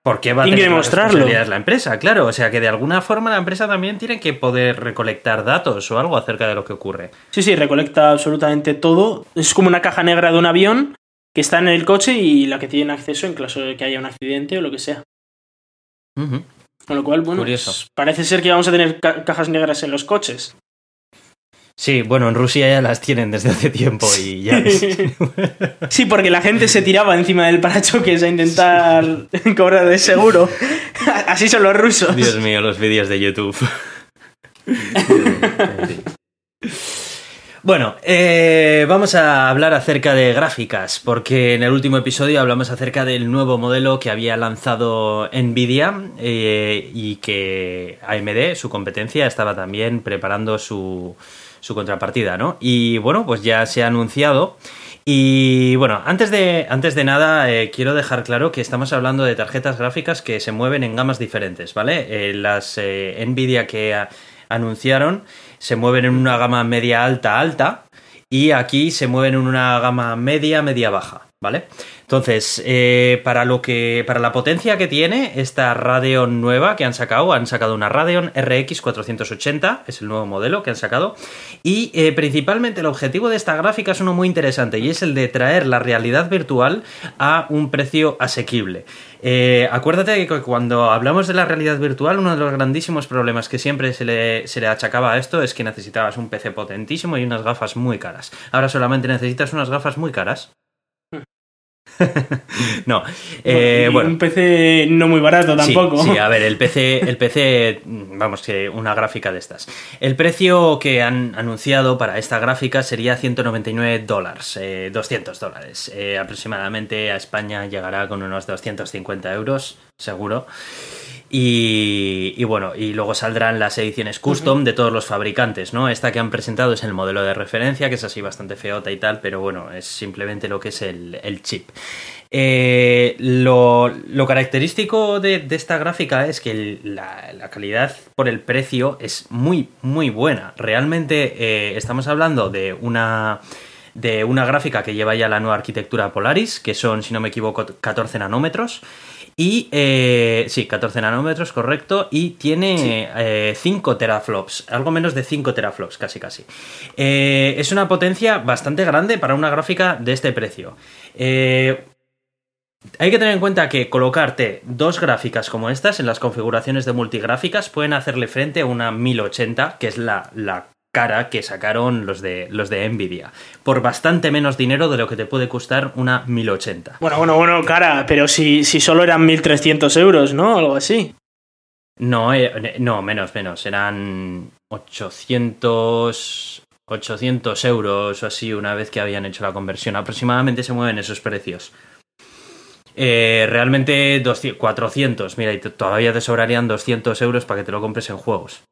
¿por qué va a Tiene que tener demostrarlo. responsabilidades la empresa? Claro, o sea que de alguna forma la empresa también tiene que poder recolectar datos o algo acerca de lo que ocurre. Sí, sí, recolecta absolutamente todo. Es como una caja negra de un avión que está en el coche y la que tiene acceso en caso de que haya un accidente o lo que sea. Con lo cual, bueno, Curioso. pues, parece ser que vamos a tener ca- cajas negras en los coches. Sí, bueno, en Rusia ya las tienen desde hace tiempo y ya. Sí, porque la gente se tiraba encima del parachoques a intentar cobrar de seguro. Así son los rusos. Dios mío, los vídeos de YouTube. Bueno, eh, vamos a hablar acerca de gráficas, porque en el último episodio hablamos acerca del nuevo modelo que había lanzado Nvidia eh, y que AMD, su competencia, estaba también preparando su, su contrapartida, ¿no? Y bueno, pues ya se ha anunciado. Y bueno, antes de, antes de nada, eh, quiero dejar claro que estamos hablando de tarjetas gráficas que se mueven en gamas diferentes, ¿vale? Eh, las eh, Nvidia que anunciaron se mueven en una gama media alta alta y aquí se mueven en una gama media media baja, ¿vale? Entonces, eh, para lo que. Para la potencia que tiene esta Radeon nueva que han sacado, han sacado una Radeon RX 480, es el nuevo modelo que han sacado. Y eh, principalmente el objetivo de esta gráfica es uno muy interesante y es el de traer la realidad virtual a un precio asequible. Eh, acuérdate que cuando hablamos de la realidad virtual, uno de los grandísimos problemas que siempre se le, se le achacaba a esto es que necesitabas un PC potentísimo y unas gafas muy caras. Ahora solamente necesitas unas gafas muy caras. no, eh, bueno. Un PC no muy barato Sí, tampoco. Sí, a ver, el PC, el PC, vamos, que una gráfica de estas. El precio que han anunciado para esta gráfica sería 199 dólares, eh, 200 dólares. Eh, aproximadamente a España llegará con unos 250 euros. Seguro. Y, bueno, y luego saldrán las ediciones custom de todos los fabricantes, ¿no? Esta que han presentado es el modelo de referencia, que es así bastante feota y tal, pero bueno, es simplemente lo que es el, chip. Eh, lo, característico de, esta gráfica es que la, calidad por el precio es muy, muy buena. Realmente eh, estamos hablando de una de una gráfica que lleva ya la nueva arquitectura Polaris, que son, si no me equivoco, 14 nanómetros. Y eh, sí, 14 nanómetros, correcto. Y tiene 5 eh, teraflops, algo menos de 5 teraflops, casi casi. Eh, es una potencia bastante grande para una gráfica de este precio. hay que tener en cuenta que colocarte dos gráficas como estas en las configuraciones de multigráficas pueden hacerle frente a una 1080, que es la, la cara que sacaron los de, los de Nvidia. Por bastante menos dinero de lo que te puede costar una 1080. Bueno, bueno, bueno, cara, pero si, si solo eran 1300 euros, ¿no? Algo así. No, eh, no, menos, menos. Eran 800, 800 euros o así una vez que habían hecho la conversión. Aproximadamente se mueven esos precios. Eh, realmente 400, mira, y todavía te sobrarían 200 euros para que te lo compres en juegos.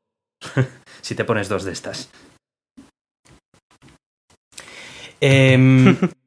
si te pones dos de estas. Eh,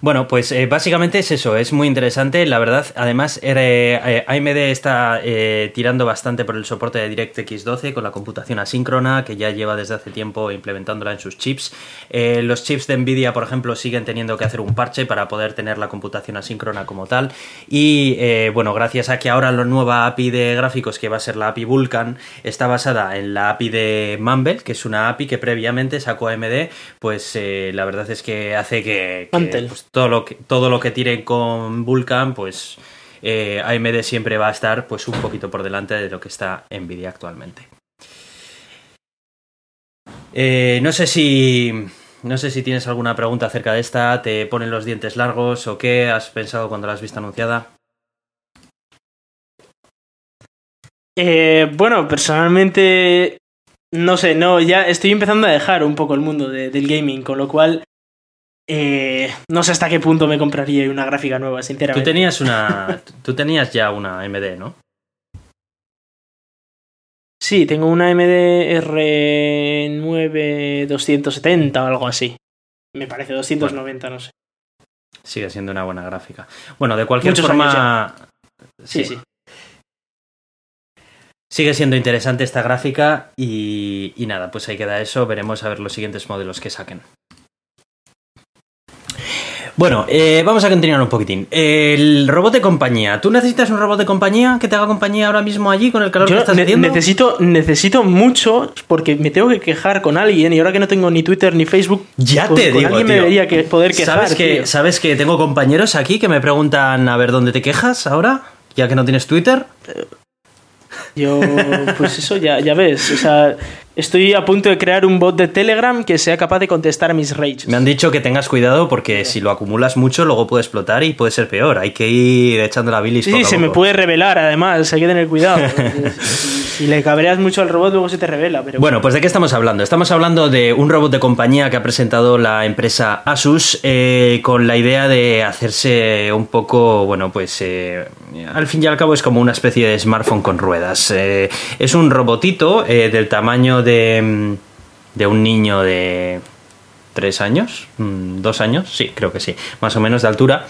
Bueno, pues eh, básicamente es eso, es muy interesante, la verdad. Además, eh, AMD está eh, tirando bastante por el soporte de DirectX 12 con la computación asíncrona, que ya lleva desde hace tiempo implementándola en sus chips. los chips de Nvidia, por ejemplo, siguen teniendo que hacer un parche para poder tener la computación asíncrona como tal. Y bueno, gracias a que ahora la nueva API de gráficos, que va a ser la API Vulkan, está basada en la API de Mumble, que es una API que previamente sacó AMD, pues la verdad es que hace que, pues, todo lo que, todo lo que tiren con Vulkan, pues eh, AMD siempre va a estar pues un poquito por delante de lo que está Nvidia actualmente. Eh, no sé si. No sé si tienes alguna pregunta acerca de esta. ¿Te ponen los dientes largos o qué? ¿Has pensado cuando la has visto anunciada? Eh, bueno, personalmente. No sé, no, ya estoy empezando a dejar un poco el mundo del gaming, con lo cual eh, no sé hasta qué punto me compraría una gráfica nueva, sinceramente. Tú tenías una. Tú tenías ya una AMD, ¿no? Sí, tengo una AMD R9 270 o algo así. Me parece 290, no sé. Sigue siendo una buena gráfica. Bueno, de cualquier forma. Sí, sí. Sigue siendo interesante esta gráfica y, y nada, pues ahí queda eso. Veremos a ver los siguientes modelos que saquen. Bueno, eh, vamos a continuar un poquitín. El robot de compañía. ¿Tú necesitas un robot de compañía que te haga compañía ahora mismo allí con el calor que estás haciendo? Necesito, necesito mucho porque me tengo que quejar con alguien y ahora que no tengo ni Twitter ni Facebook, ya te digo, alguien me debería que poder quejar. ¿Sabes que, ¿Sabes que tengo compañeros aquí que me preguntan a ver dónde te quejas ahora? Ya que no tienes Twitter. Yo, pues eso ya, ya ves. O sea, Estoy a punto de crear un bot de Telegram que sea capaz de contestar a mis rages. Me han dicho que tengas cuidado porque si lo acumulas mucho luego puede explotar y puede ser peor. Hay que ir echando la bilis. Sí, se me puede revelar además, hay que tener cuidado. si le cabreas mucho al robot luego se te revela. Pero... Bueno, pues ¿de qué estamos hablando? Estamos hablando de un robot de compañía que ha presentado la empresa Asus eh, con la idea de hacerse un poco, bueno, pues eh, al fin y al cabo es como una especie de smartphone con ruedas. Eh, es un robotito del tamaño de de, un niño de tres años, mm, dos años, sí, creo que sí, más o menos de altura,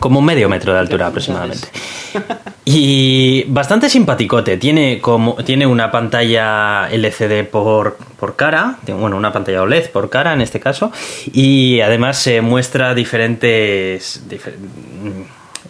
como un medio metro de altura aproximadamente. Y bastante simpaticote. Tiene como tiene una pantalla LCD por, por cara, bueno, una pantalla OLED por cara en este caso, y además se muestra diferentes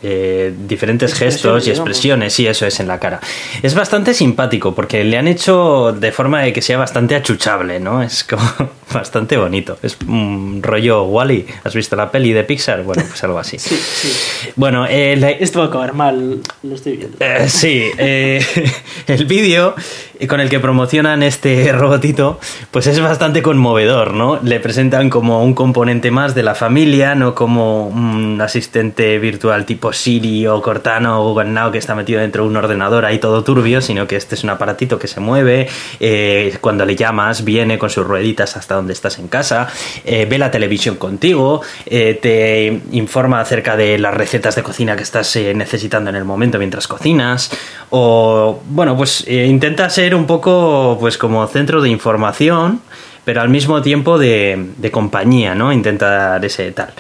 eh, diferentes gestos y expresiones, y eso es en la cara. Es bastante simpático porque le han hecho de forma de que sea bastante achuchable, ¿no? Es como bastante bonito. Es un rollo Wally. -E. ¿Has visto la peli de Pixar? Bueno, pues algo así. Sí, sí. Bueno, eh, esto va a acabar mal, lo estoy viendo. Eh, sí, el vídeo con el que promocionan este robotito, pues es bastante conmovedor, ¿no? Le presentan como un componente más de la familia, no como un asistente virtual tipo Siri o Cortana o Google que está metido dentro de un ordenador ahí todo turbio, sino que este es un aparatito que se mueve, eh, cuando le llamas viene con sus rueditas hasta donde estás en casa, eh, ve la televisión contigo, eh, te informa acerca de las recetas de cocina que estás necesitando en el momento mientras cocinas, o bueno, pues intenta ser un poco pues como centro de información pero al mismo tiempo de, de compañía, ¿no? Intentar ese tal.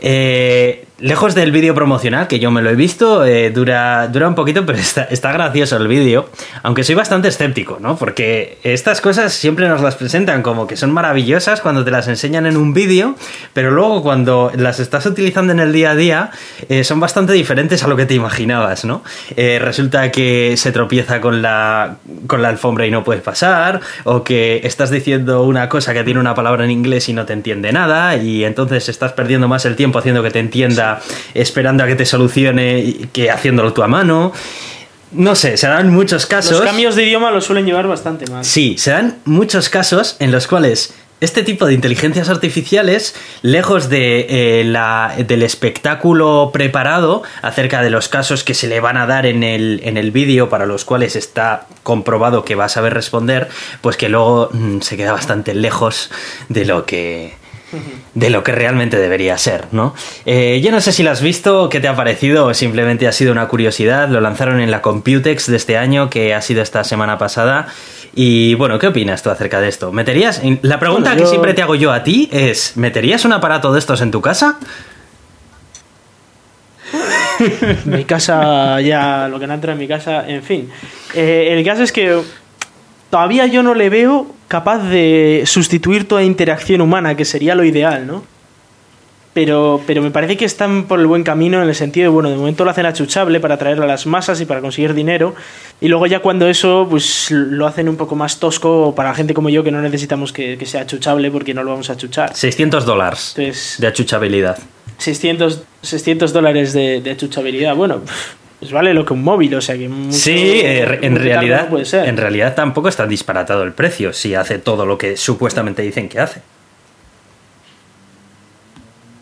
Eh, lejos del vídeo promocional, que yo me lo he visto, eh, dura, dura un poquito, pero está, gracioso el vídeo. Aunque soy bastante escéptico, ¿no? Porque estas cosas siempre nos las presentan como que son maravillosas cuando te las enseñan en un vídeo, pero luego cuando las estás utilizando en el día a día, eh, son bastante diferentes a lo que te imaginabas, ¿no? Eh, resulta que se tropieza con la, con la alfombra y no puedes pasar, o que estás diciendo una cosa que tiene una palabra en inglés y no te entiende nada, y entonces estás perdiendo más el tiempo haciendo que te entienda esperando a que te solucione que haciéndolo tú a mano. No sé, se dan muchos casos. Los cambios de idioma lo suelen llevar bastante mal. Sí, se dan muchos casos en los cuales este tipo de inteligencias artificiales, lejos de, eh, la, del espectáculo preparado acerca de los casos que se le van a dar en el, en el vídeo para los cuales está comprobado que va a saber responder, pues que luego mm, se queda bastante lejos de lo que de lo que realmente debería ser, ¿no? Eh, yo no sé si lo has visto, qué te ha parecido o simplemente ha sido una curiosidad. Lo lanzaron en la Computex de este año, que ha sido esta semana pasada. Y bueno, ¿qué opinas tú acerca de esto? ¿Meterías? La pregunta que siempre te hago yo a ti es: ¿meterías un aparato de estos en tu casa? mi casa, ya lo que no entra en mi casa, en fin. Eh, el caso es que todavía yo no le veo capaz de sustituir toda interacción humana, que sería lo ideal, ¿no? Pero, pero me parece que están por el buen camino en el sentido de, bueno, de momento lo hacen achuchable para atraer a las masas y para conseguir dinero, y luego ya cuando eso, pues lo hacen un poco más tosco para gente como yo que no necesitamos que, sea achuchable porque no lo vamos a achuchar. 600 dólares de achuchabilidad. 600, 600 dólares de, de achuchabilidad, bueno pues vale lo que un móvil, o sea que Sí, eh, en realidad en realidad tampoco está disparatado el precio si hace todo lo que supuestamente dicen que hace.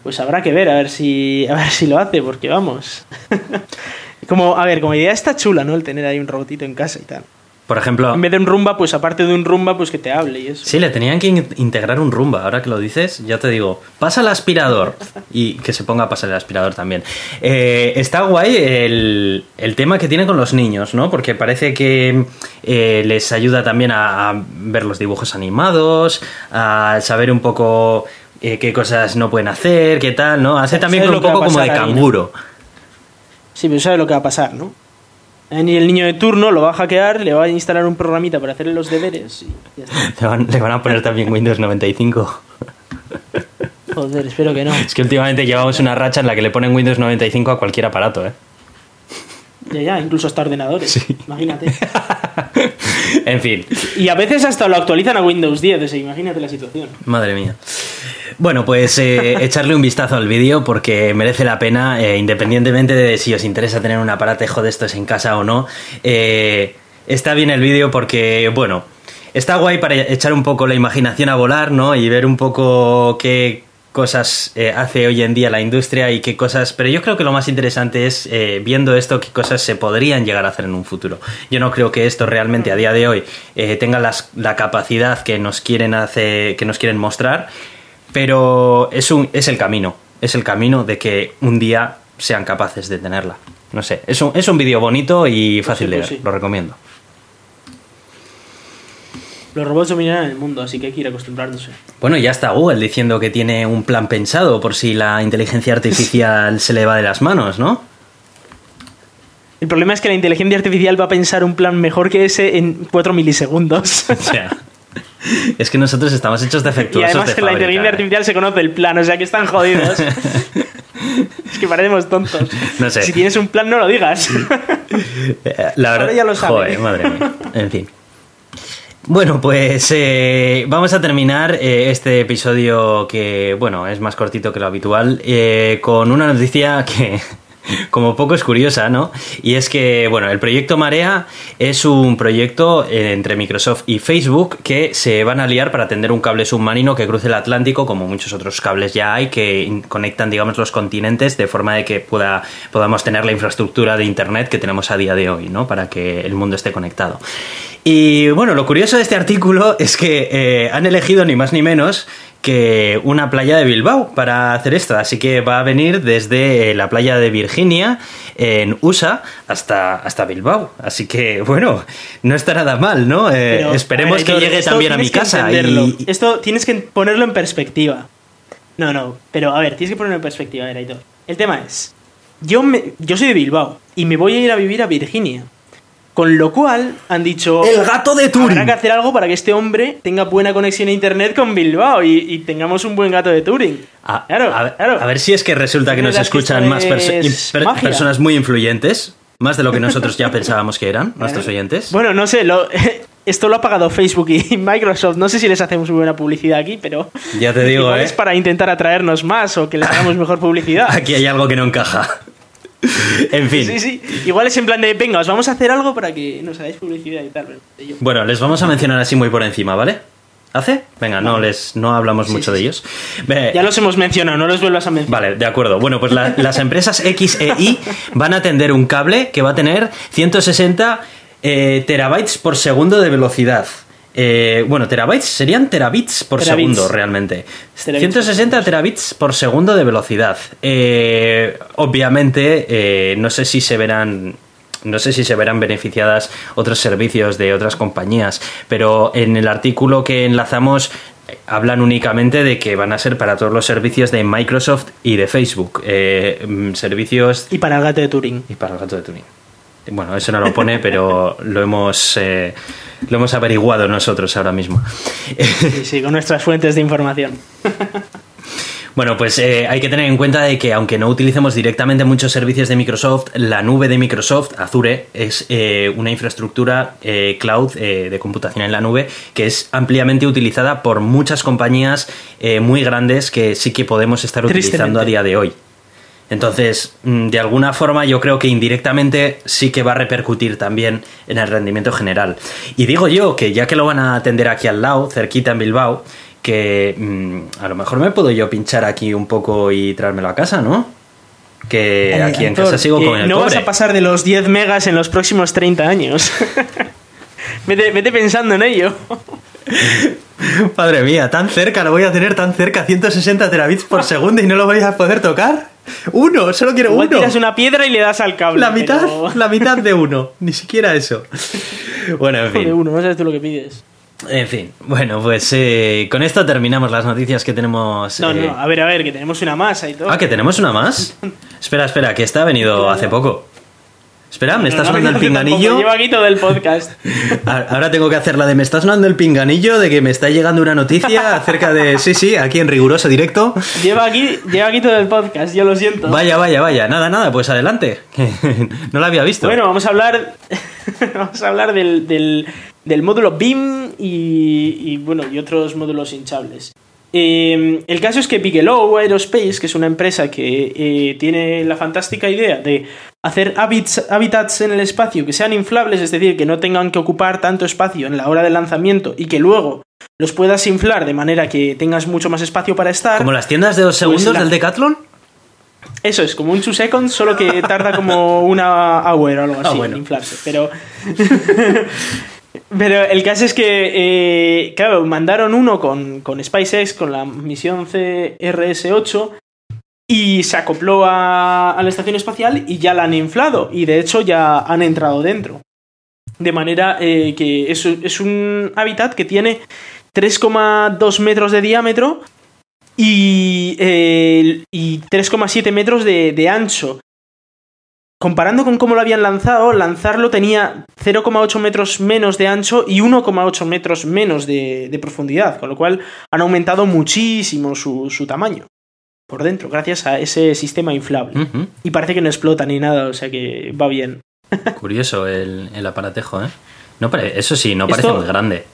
Pues habrá que ver a ver si a ver si lo hace porque vamos. como a ver, como idea está chula, ¿no? El tener ahí un robotito en casa y tal. Por ejemplo. En vez de un rumba, pues aparte de un rumba, pues que te hable y eso. Sí, le tenían que integrar un rumba. Ahora que lo dices, ya te digo, pasa el aspirador. Y que se ponga a pasar el aspirador también. Eh, está guay el, tema que tiene con los niños, ¿no? Porque parece que eh, les ayuda también a, ver los dibujos animados, a saber un poco eh, qué cosas no pueden hacer, qué tal, ¿no? Hace también un poco como de canguro. Sí, pero sabe lo que va a pasar, ¿no? Y el niño de turno lo va a hackear, le va a instalar un programita para hacerle los deberes y Le, van, a poner también Windows 95. Joder, espero que no. Es que últimamente llevamos una racha en la que le ponen Windows 95 a cualquier aparato, ¿eh? Ya, ya, incluso hasta ordenadores. Imagínate. en fin. Y a veces hasta lo actualizan a Windows 10, imagínate la situación. Madre mía. Bueno, pues eh, echarle un vistazo al vídeo porque merece la pena, eh, independientemente de si os interesa tener un aparatejo de estos en casa o no. Eh, está bien el vídeo porque, bueno, está guay para echar un poco la imaginación a volar, ¿no? Y ver un poco qué cosas hace hoy en día la industria y qué cosas, pero yo creo que lo más interesante es viendo esto qué cosas se podrían llegar a hacer en un futuro. Yo no creo que esto realmente a día de hoy tenga la capacidad que nos quieren hacer, que nos quieren mostrar, pero es, un, es el camino, es el camino de que un día sean capaces de tenerla. No sé, es un, es un vídeo bonito y fácil de pues ver, lo recomiendo. Los robots dominarán el mundo, así que hay que ir acostumbrándose. Bueno, ya está Google diciendo que tiene un plan pensado por si la inteligencia artificial se le va de las manos, ¿no? El problema es que la inteligencia artificial va a pensar un plan mejor que ese en 4 milisegundos. O sea. Es que nosotros estamos hechos defectuosos. Y además que la inteligencia artificial se conoce el plan, o sea que están jodidos. es que parecemos tontos. No sé. Si tienes un plan, no lo digas. la verdad. Ahora ya lo sabes. madre mía. En fin. Bueno, pues eh, vamos a terminar eh, este episodio que, bueno, es más cortito que lo habitual, eh, con una noticia que como poco es curiosa, ¿no? Y es que, bueno, el proyecto Marea es un proyecto entre Microsoft y Facebook que se van a liar para tender un cable submarino que cruce el Atlántico, como muchos otros cables ya hay, que conectan, digamos, los continentes de forma de que pueda, podamos tener la infraestructura de Internet que tenemos a día de hoy, ¿no? Para que el mundo esté conectado. Y bueno, lo curioso de este artículo es que eh, han elegido ni más ni menos que una playa de Bilbao para hacer esto. Así que va a venir desde la playa de Virginia, en USA, hasta, hasta Bilbao. Así que, bueno, no está nada mal, ¿no? Eh, esperemos que llegue también a mi casa. Y... Esto tienes que ponerlo en perspectiva. No, no, pero a ver, tienes que ponerlo en perspectiva, Eraito. El tema es, yo, me, yo soy de Bilbao y me voy a ir a vivir a Virginia. Con lo cual han dicho. ¡El gato de Turing! Habrá que hacer algo para que este hombre tenga buena conexión a internet con Bilbao y, tengamos un buen gato de Turing. Claro, a, ver si es que resulta que nos escuchan más personas muy influyentes, más de lo que nosotros ya pensábamos que eran, nuestros oyentes. Bueno, no sé, lo, esto lo ha pagado Facebook y Microsoft. No sé si les hacemos muy buena publicidad aquí, pero. Ya te digo, ¿eh? Es para intentar atraernos más o que les hagamos mejor publicidad. Aquí hay algo que no encaja. en fin. Sí, sí. Igual es en plan de, venga, os vamos a hacer algo para que nos hagáis publicidad y tal. Bueno, les vamos a mencionar así muy por encima, ¿vale? ¿Hace? Venga, no les no hablamos mucho de ellos. ya los hemos mencionado, no los vuelvas a mencionar. Vale, de acuerdo. Bueno, pues las empresas X e Y van a tender un cable que va a tener 160 eh, terabytes por segundo de velocidad. Eh, bueno, terabytes serían terabits por segundo realmente. 160 terabits por segundo de velocidad. Eh, obviamente, eh, no sé si se verán. No sé si se verán beneficiadas otros servicios de otras compañías, pero en el artículo que enlazamos hablan únicamente de que van a ser para todos los servicios de Microsoft y de Facebook. Mm, servicios. Y para el gato de Turing. Y para el gato de Turing. Bueno, eso no lo pone, pero lo hemos, eh, lo hemos averiguado nosotros ahora mismo. Sí, sí, con nuestras fuentes de información. Bueno, pues eh, hay que tener en cuenta de que aunque no utilicemos directamente muchos servicios de Microsoft, la nube de Microsoft, Azure, es eh, una infraestructura cloud de computación en la nube que es ampliamente utilizada por muchas compañías muy grandes que sí que podemos estar utilizando a día de hoy. Entonces, mm, de alguna forma yo creo que indirectamente sí que va a repercutir también en el rendimiento general. Y digo yo que ya que lo van a atender aquí al lado, cerquita en Bilbao, que mm, a lo mejor me puedo yo pinchar aquí un poco y traérmelo a casa, ¿no? Que aquí en casa sigo con el No vas a pasar de los 10 megas en los próximos 30 años. vete, vete pensando en ello. Madre mía, tan cerca, lo voy a tener tan cerca, 160 terabits por segundo y no lo voy a poder tocar. Uno, solo quiero uno. tiras una piedra y le das al cable. La mitad, la mitad de uno, ni siquiera eso. Bueno, en fin. De uno, no sabes tú lo que pides. En fin, bueno, pues eh, con esto terminamos las noticias que tenemos. No, no, eh, a ver, a ver, que tenemos una más y todo. Ah, que tenemos una más. espera, espera, que esta ha venido hace poco. Espera, me está sonando el pinganillo. Llevo aquí todo el podcast. Ahora tengo que hacer la de me está sonando el pinganillo de que me está llegando una noticia acerca de. Sí, sí, aquí en riguroso directo. Lleva aquí, lleva aquí todo el podcast, yo lo siento. Vaya, vaya, vaya. Nada, nada, pues adelante. no lo había visto. Bueno, vamos a hablar. vamos a hablar del, del, módulo BIM y, y, bueno, y otros módulos hinchables. Eh, el caso es que Bigelow Aerospace, que es una empresa que eh, tiene la fantástica idea de hacer hábitats en el espacio que sean inflables, es decir, que no tengan que ocupar tanto espacio en la hora del lanzamiento y que luego los puedas inflar de manera que tengas mucho más espacio para estar. ¿Como las tiendas de dos pues segundos del Decathlon? Eso es, como un 2 seconds, solo que tarda como una hour o algo ah, así en inflarse. Pero. Pero el caso es que, eh, claro, mandaron uno con, con SpaceX, con la misión CRS-8, y se acopló a, la estación espacial y ya la han inflado. Y de hecho ya han entrado dentro. De manera eh, que es, es, un hábitat que tiene 3,2 metros de diámetro y, eh, y 3,7 metros de, de ancho comparando con cómo lo habían lanzado, lanzarlo tenía 0,8 metros menos de ancho y 1,8 metros menos de, profundidad, con lo cual han aumentado muchísimo su, tamaño por dentro, gracias a ese sistema inflable. Y parece que no explota ni nada, o sea que va bien. Curioso el, aparatejo, ¿eh? No eso sí, no parece muy grande.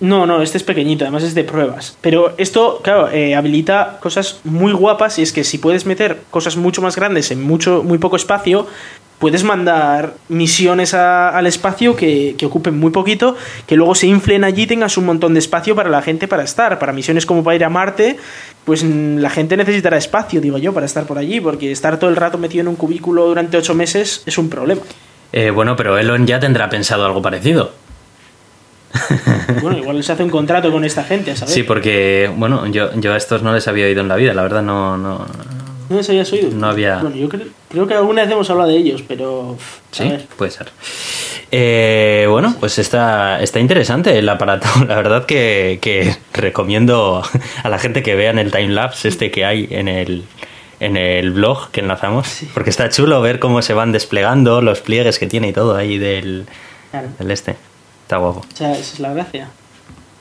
No, no, este es pequeñito, además es de pruebas. Pero esto, claro, eh, habilita cosas muy guapas y es que si puedes meter cosas mucho más grandes en mucho, muy poco espacio, puedes mandar misiones a- al espacio que, que ocupen muy poquito, que luego se inflen allí y tengas un montón de espacio para la gente para estar. Para misiones como para ir a Marte, pues la gente necesitará espacio, digo yo, para estar por allí, porque estar todo el rato metido en un cubículo durante ocho meses es un problema. Eh, bueno, pero Elon ya tendrá pensado algo parecido. Bueno, igual se hace un contrato con esta gente, ¿sabes? Sí, porque, bueno, yo, yo a estos no les había oído en la vida, la verdad no... no... ¿No les habías oído? No había- Bueno, yo creo, creo que alguna vez hemos hablado de ellos, pero... a Sí, ver. puede ser. Eh, bueno, pues está, está interesante el aparato. La verdad que, que recomiendo a la gente que vean el timelapse este que hay en el, en el blog que enlazamos. Porque está chulo ver cómo se van desplegando los pliegues que tiene y todo ahí del, Claro. del este. Está guapo. O sea, esa es la gracia.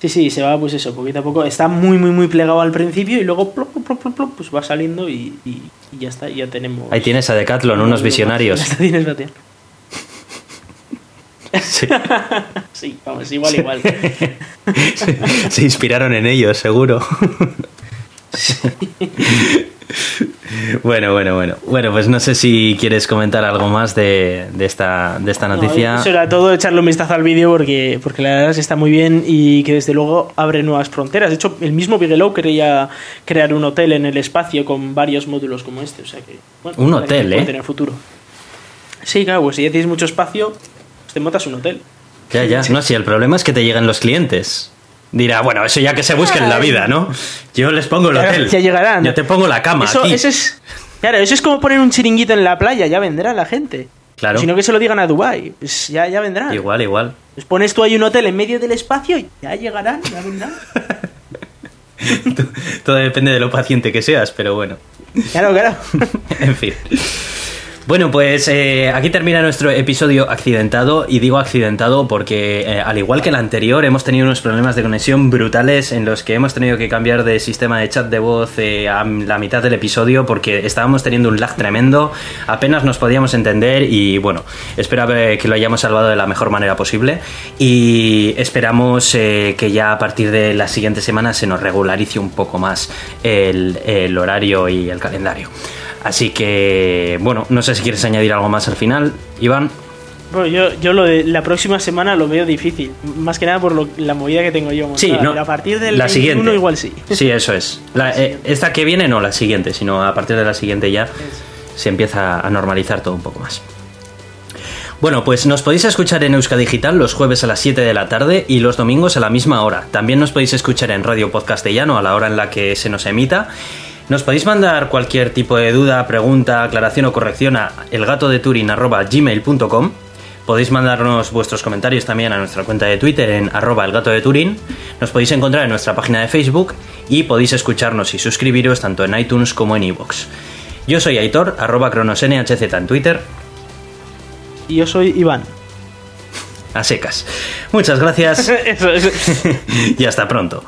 Sí, sí, se va pues eso, poquito a poco. Está muy, muy, muy plegado al principio y luego plop, plop, plop, plop, pues va saliendo y, y- y ya está, ya tenemos... Ahí tienes a Decathlon, unos visionarios. Ya tienes batear. Sí. Sí, vamos, igual, igual. Se inspiraron en ellos, seguro. Bueno, bueno, bueno. Bueno, pues no sé si quieres comentar algo más de, de esta, de esta noticia. No, eso era todo, echarle un vistazo al vídeo porque, porque la verdad es que está muy bien y que desde luego abre nuevas fronteras. De hecho, el mismo Bigelow quería crear un hotel en el espacio con varios módulos como este. O sea que, bueno, Un que hotel, ¿eh? tener futuro. Sí, claro, pues si ya tienes mucho espacio, pues te montas un hotel. Ya, ya. No, si el problema es que te lleguen los clientes. Dirá, bueno, eso ya que se busquen la vida, ¿no? Yo les pongo el Claro, hotel. ya llegarán. Yo te pongo la cama Eso, aquí. eso es. Claro, eso es como poner un chiringuito en la playa, ya vendrá la gente. Claro. Sino que se lo digan a Dubai, pues ya, ya vendrán. Igual, igual. Pues pones tú ahí un hotel en medio del espacio y ya llegarán, ya vendrán. Todo depende de lo paciente que seas, pero bueno. Claro, claro. en fin. Bueno, pues eh, aquí termina nuestro episodio accidentado y digo accidentado porque eh, al igual que el anterior hemos tenido unos problemas de conexión brutales en los que hemos tenido que cambiar de sistema de chat de voz eh, a la mitad del episodio porque estábamos teniendo un lag tremendo, apenas nos podíamos entender y bueno, espero que lo hayamos salvado de la mejor manera posible y esperamos que ya a partir de la siguiente semana se nos regularice un poco más el horario y el calendario. Así que, bueno, no sé si quieres añadir algo más al final, Iván. Bueno, yo, yo lo de la próxima semana lo veo difícil. Más que nada por lo- la movida que tengo yo. montada. Sí, no. Pero a partir del la 21 siguiente. igual sí. Sí, eso es. La- eh, esta que viene no la siguiente, sino a partir de la siguiente ya se empieza a normalizar todo un poco más. Bueno, pues nos podéis escuchar en Euska Digital los jueves a las 7 de la tarde y los domingos a la misma hora. También nos podéis escuchar en Radio Podcastellano a la hora en la que se nos emita. Nos podéis mandar cualquier tipo de duda, pregunta, aclaración o corrección a elgatodeturin.gmail.com Podéis mandarnos vuestros comentarios también a nuestra cuenta de Twitter en arroba el gato de Turín. Nos podéis encontrar en nuestra página de Facebook y podéis escucharnos y suscribiros tanto en iTunes como en iVoox. Yo soy Aitor, arroba cronosnhz en Twitter, Y yo soy Iván. a secas. Muchas gracias eso, eso. y hasta pronto.